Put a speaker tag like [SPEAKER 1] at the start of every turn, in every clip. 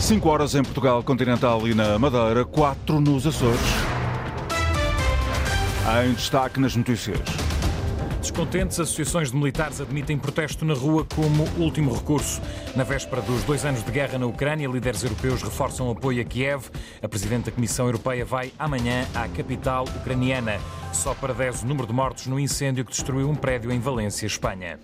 [SPEAKER 1] 5 horas em Portugal Continental e na Madeira, 4 nos Açores. Em destaque nas notícias.
[SPEAKER 2] Descontentes, associações de militares admitem protesto na rua como último recurso. Na véspera dos dois anos de guerra na Ucrânia, líderes europeus reforçam apoio a Kiev. A Presidente da Comissão Europeia vai amanhã à capital ucraniana. Só para 10 o número de mortos no incêndio que destruiu um prédio em Valência, Espanha.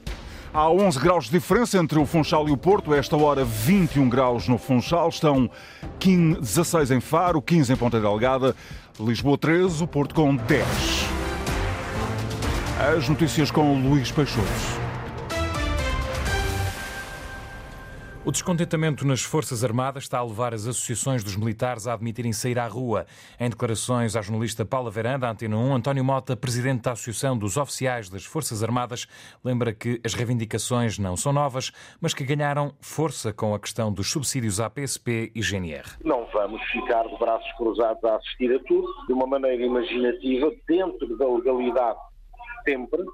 [SPEAKER 1] Há 11 graus de diferença entre o Funchal e o Porto. Esta hora, 21 graus no Funchal. Estão 15, 16 em Faro, 15 em Ponta Delgada, Lisboa 13, o Porto com 10. As notícias com Luís Peixoto.
[SPEAKER 2] O descontentamento nas Forças Armadas está a levar as associações dos militares a admitirem sair à rua. Em declarações à jornalista Paula Veranda, Antena 1, António Mota, presidente da Associação dos Oficiais das Forças Armadas, lembra que as reivindicações não são novas, mas que ganharam força com a questão dos subsídios à PSP e GNR.
[SPEAKER 3] Não vamos ficar de braços cruzados a assistir a tudo, de uma maneira imaginativa, dentro da legalidade, sempre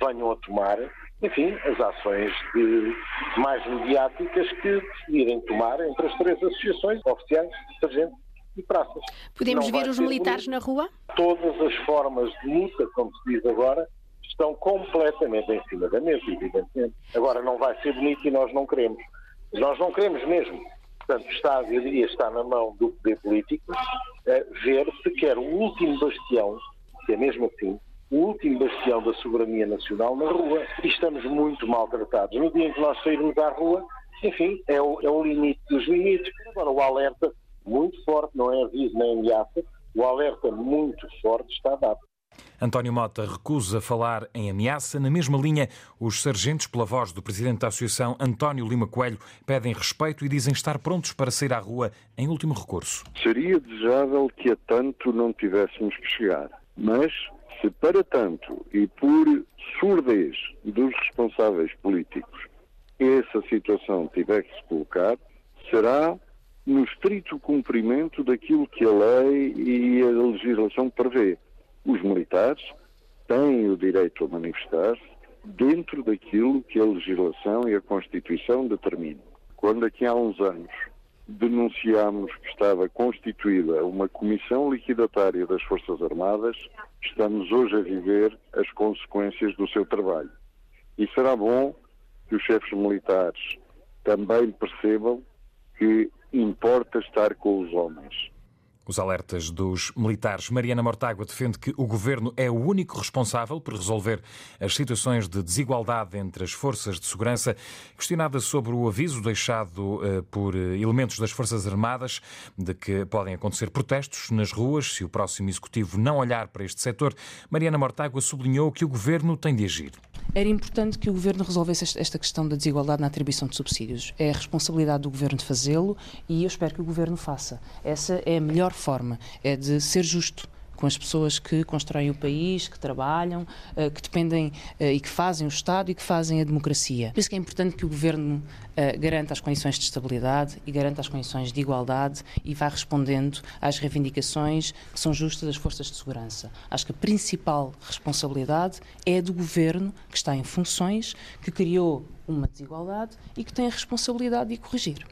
[SPEAKER 3] venham a tomar enfim, as ações de, mais mediáticas que decidirem tomar entre as três associações oficiais, sargentos e praças.
[SPEAKER 4] Podemos Não ver os militares bonito. na rua?
[SPEAKER 3] Todas as formas de luta, como se diz agora, estão completamente em cima da mesa, evidentemente. Agora, não vai ser bonito e nós não queremos. Nós não queremos mesmo. Portanto, está, eu diria, está na mão do poder político eh, ver se quer o último bastião, que é mesmo assim, o último bastião da soberania nacional na rua e estamos muito maltratados. No dia em que nós sairmos à rua, enfim, é o, é o limite dos limites. Agora, o alerta muito forte, não é aviso nem ameaça, o alerta muito forte está dado.
[SPEAKER 2] António Mota recusa falar em ameaça. Na mesma linha, os sargentos, pela voz do presidente da Associação, António Lima Coelho, pedem respeito e dizem estar prontos para sair à rua em último recurso.
[SPEAKER 5] Seria desejável que a tanto não tivéssemos que chegar, mas se para tanto e por surdez dos responsáveis políticos essa situação tiver que se colocar, será no estrito cumprimento daquilo que a lei e a legislação prevê. Os militares têm o direito a manifestar-se dentro daquilo que a legislação e a Constituição determinam. Quando aqui há uns anos denunciámos que estava constituída uma comissão liquidatária das Forças Armadas, estamos hoje a viver as consequências do seu trabalho. E será bom que os chefes militares também percebam que importa estar com os homens.
[SPEAKER 2] Os alertas dos militares. Mariana Mortágua defende que o governo é o único responsável por resolver as situações de desigualdade entre as forças de segurança. Questionada sobre o aviso deixado uh, por eh, elementos das Forças Armadas de que podem acontecer protestos nas ruas se o próximo executivo não olhar para este setor, Mariana Mortágua sublinhou que o governo tem de agir.
[SPEAKER 6] Era importante que o governo resolvesse esta questão da desigualdade na atribuição de subsídios. É a responsabilidade do governo de fazê-lo e eu espero que o governo faça. Essa é a melhor forma é de ser justo com as pessoas que constroem o país, que trabalham, eh, que dependem eh, e que fazem o Estado e que fazem a democracia. Por isso que é importante que o Governo eh, garanta as condições de estabilidade e garanta as condições de igualdade e vá respondendo às reivindicações que são justas das forças de segurança. Acho que a principal responsabilidade é do Governo que está em funções, que criou uma desigualdade e que tem a responsabilidade de corrigir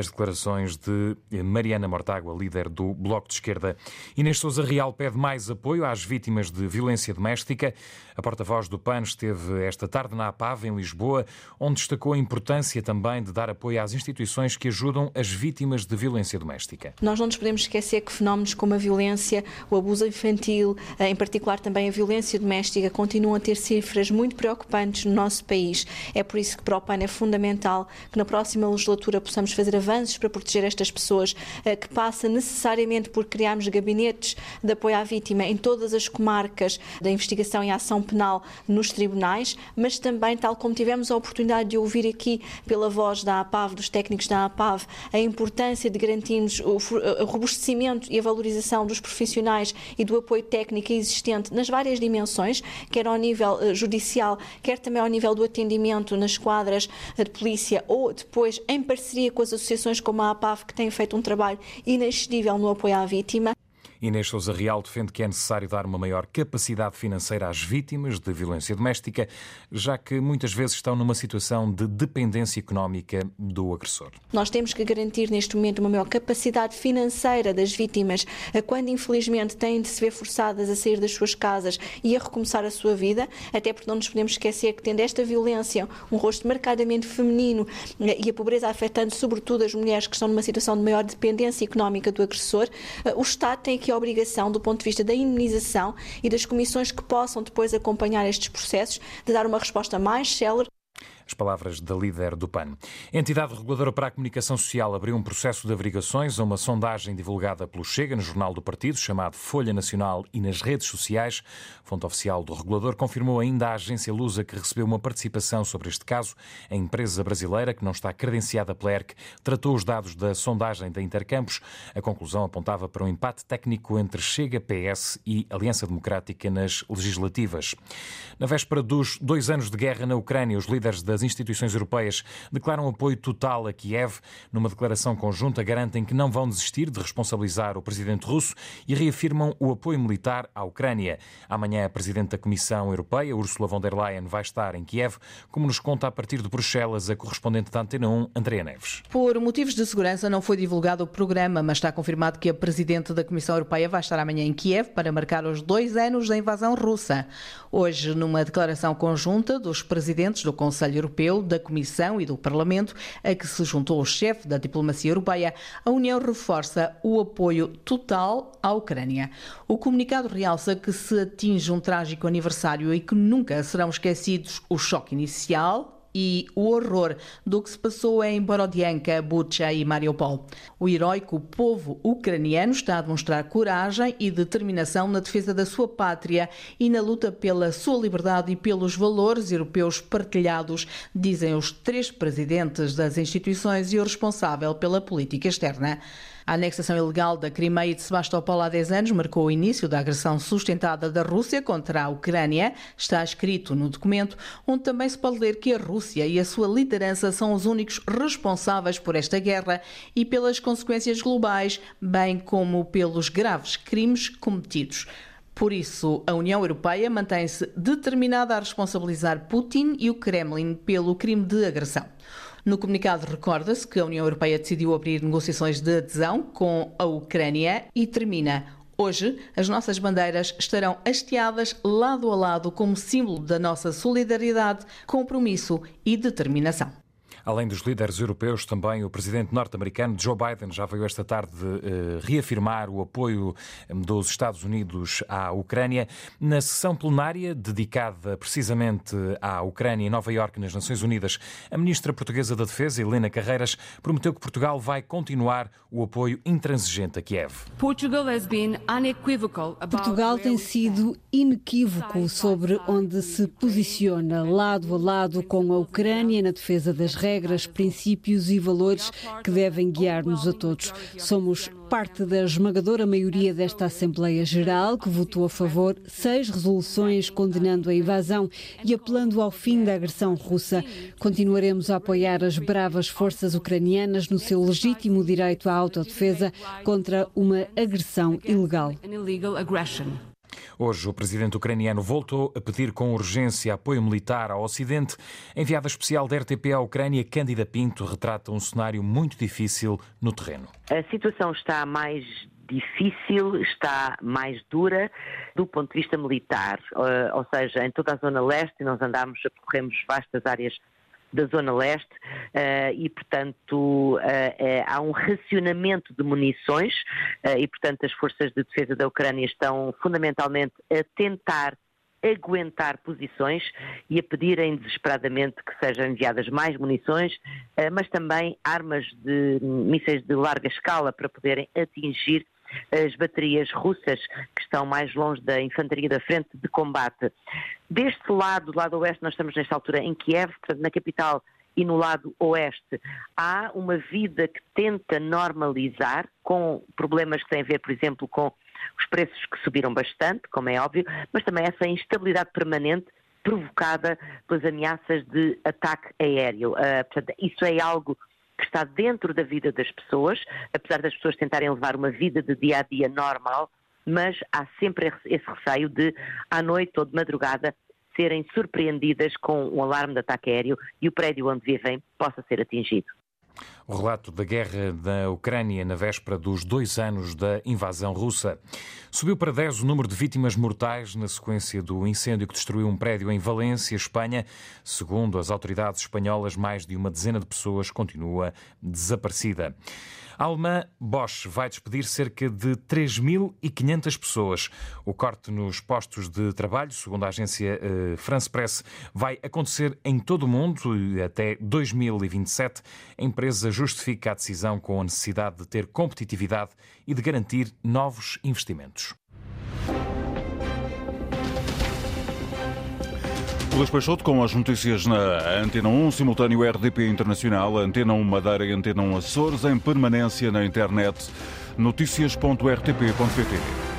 [SPEAKER 2] as declarações de Mariana Mortágua, líder do Bloco de Esquerda. Inês Souza Real pede mais apoio às vítimas de violência doméstica. A porta-voz do PAN esteve esta tarde na APAV, em Lisboa, onde destacou a importância também de dar apoio às instituições que ajudam as vítimas de violência doméstica.
[SPEAKER 7] Nós não nos podemos esquecer que fenómenos como a violência, o abuso infantil, eh, em particular também a violência doméstica, continuam a ter cifras muito preocupantes no nosso país. É por isso que para o PAN é fundamental que na próxima legislatura possamos fazer avanços para proteger estas pessoas, eh, que passa necessariamente por criarmos gabinetes de apoio à vítima em todas as comarcas da investigação e ação penal nos tribunais, mas também, tal como tivemos a oportunidade de ouvir aqui pela voz da APAV, dos técnicos da APAV, a importância de garantirmos o robustecimento e a valorização dos profissionais e do apoio técnico existente nas várias dimensões, quer ao nível eh, judicial, quer também ao nível do atendimento nas quadras de polícia ou depois em parceria com as associações como a APAV, que têm feito um trabalho inexcedível no apoio à vítima.
[SPEAKER 2] Inês Souza Real defende que é necessário dar uma maior capacidade financeira às vítimas de violência doméstica, já que muitas vezes estão numa situação de dependência económica do agressor.
[SPEAKER 7] Nós temos que garantir neste momento uma maior capacidade financeira das vítimas, quando infelizmente têm de se ver forçadas a sair das suas casas e a recomeçar a sua vida, até porque não nos podemos esquecer que tendo esta violência um rosto marcadamente feminino eh, e a pobreza afetando sobretudo as mulheres que estão numa situação de maior dependência económica do agressor, eh, o Estado tem a obrigação, do ponto de vista da indemnização e das comissões que possam depois acompanhar estes processos, de dar uma resposta mais célere
[SPEAKER 2] as palavras da líder do PAN. A entidade reguladora para a comunicação social abriu um processo de averiguações a uma sondagem divulgada pelo Chega no Jornal do Partido, chamado Folha Nacional e nas redes sociais. Fonte oficial do regulador confirmou ainda à agência Lusa que recebeu uma participação sobre este caso. A empresa brasileira, que não está credenciada pela ERC, tratou os dados da sondagem da Intercampos. A conclusão apontava para um empate técnico entre Chega, PS e Aliança Democrática nas legislativas. Na véspera dos dois anos de guerra na Ucrânia, os líderes das instituições europeias declaram apoio total a Kiev. Numa declaração conjunta, garantem que não vão desistir de responsabilizar o presidente russo e reafirmam o apoio militar à Ucrânia. Amanhã, a presidente da Comissão Europeia, Ursula von der Leyen, vai estar em Kiev, como nos conta a partir de Bruxelas a correspondente da Antena 1, Andrea Neves.
[SPEAKER 6] Por motivos de segurança, não foi divulgado o programa, mas está confirmado que a presidente da Comissão Europeia vai estar amanhã em Kiev para marcar os dois anos da invasão russa. Hoje, numa declaração conjunta dos presidentes do Conselho Europeu, da Comissão e do Parlamento, a que se juntou o chefe da diplomacia europeia, a União reforça o apoio total à Ucrânia. O comunicado realça que se atinge um trágico aniversário e que nunca serão esquecidos o choque inicial, e o horror do que se passou em Borodianka, Bucha e Mariupol. O heróico povo ucraniano está a demonstrar coragem e determinação na defesa da sua pátria e na luta pela sua liberdade e pelos valores europeus partilhados, dizem os três presidentes das instituições e o responsável pela política externa. A anexação ilegal da Crimeia e de Sebastopol há 10 anos marcou o início da agressão sustentada da Rússia contra a Ucrânia. Está escrito no documento, onde também se pode ler que a Rússia e a sua liderança são os únicos responsáveis por esta guerra e pelas consequências globais, bem como pelos graves crimes cometidos. Por isso, a União Europeia mantém-se determinada a responsabilizar Putin e o Kremlin pelo crime de agressão. No comunicado recorda-se que a União Europeia decidiu abrir negociações de adesão com a Ucrânia e termina Hoje, as nossas bandeiras estarão hasteadas lado a lado como símbolo da nossa solidariedade, compromisso e determinação.
[SPEAKER 2] Além dos líderes europeus, também o presidente norte-americano Joe Biden já veio esta tarde uh, reafirmar o apoio dos Estados Unidos à Ucrânia. Na sessão plenária dedicada precisamente à Ucrânia em Nova Iorque, nas Nações Unidas, a ministra portuguesa da Defesa, Helena Carreiras, prometeu que Portugal vai continuar o apoio intransigente a Kiev.
[SPEAKER 8] Portugal tem sido inequívoco sobre onde se posiciona lado a lado com a Ucrânia na defesa das regras regras, princípios e valores que devem guiar-nos a todos. Somos parte da esmagadora maioria desta Assembleia Geral, que votou a favor seis resoluções condenando a invasão e apelando ao fim da agressão russa. Continuaremos a apoiar as bravas forças ucranianas no seu legítimo direito à autodefesa contra uma agressão ilegal.
[SPEAKER 2] Hoje, o presidente ucraniano voltou a pedir com urgência apoio militar ao Ocidente. enviada especial da RTP à Ucrânia, Cândida Pinto, retrata um cenário muito difícil no terreno.
[SPEAKER 9] A situação está mais difícil, está mais dura do ponto de vista militar, eh, ou seja, em toda a zona leste, nós andamos, percorremos vastas áreas da Zona Leste uh, e, portanto, uh, há um racionamento de munições e, portanto, as forças de defesa da Ucrânia estão fundamentalmente a tentar aguentar posições e a pedirem desesperadamente que sejam enviadas mais munições, mas também armas de mísseis de larga escala para poderem atingir as baterias russas que estão mais longe da infantaria da frente de combate. Deste lado, do lado oeste, nós estamos nesta altura em Kiev, portanto, na capital e no lado oeste há uma vida que tenta normalizar, com problemas que têm a ver, por exemplo, com os preços que subiram bastante, como é óbvio, mas também essa instabilidade permanente provocada pelas ameaças de ataque aéreo. Uh, portanto, isso é algo que está dentro da vida das pessoas, apesar das pessoas tentarem levar uma vida de dia a dia normal, mas há sempre esse receio de, à noite ou de madrugada, serem surpreendidas com um alarme de ataque aéreo e o prédio onde vivem possa ser atingido.
[SPEAKER 2] O relato da guerra da Ucrânia na véspera dos dois anos da invasão russa. Subiu para 10 o número de vítimas mortais na sequência do incêndio que destruiu um prédio em Valência, Espanha. Segundo as autoridades espanholas, mais de uma dezena de pessoas continua desaparecida. A alemã Bosch vai despedir cerca de 3.500 pessoas. O corte nos postos de trabalho, segundo a agência eh, France Press, vai acontecer em todo o mundo até 2027. A empresa justifica a decisão com a necessidade de ter competitividade e de garantir novos investimentos.
[SPEAKER 1] Luís Peixoto com as notícias na Antena 1, simultâneo RDP Internacional, Antena 1 Madeira e Antena 1 Açores, em permanência na internet notícias.rtp.pt.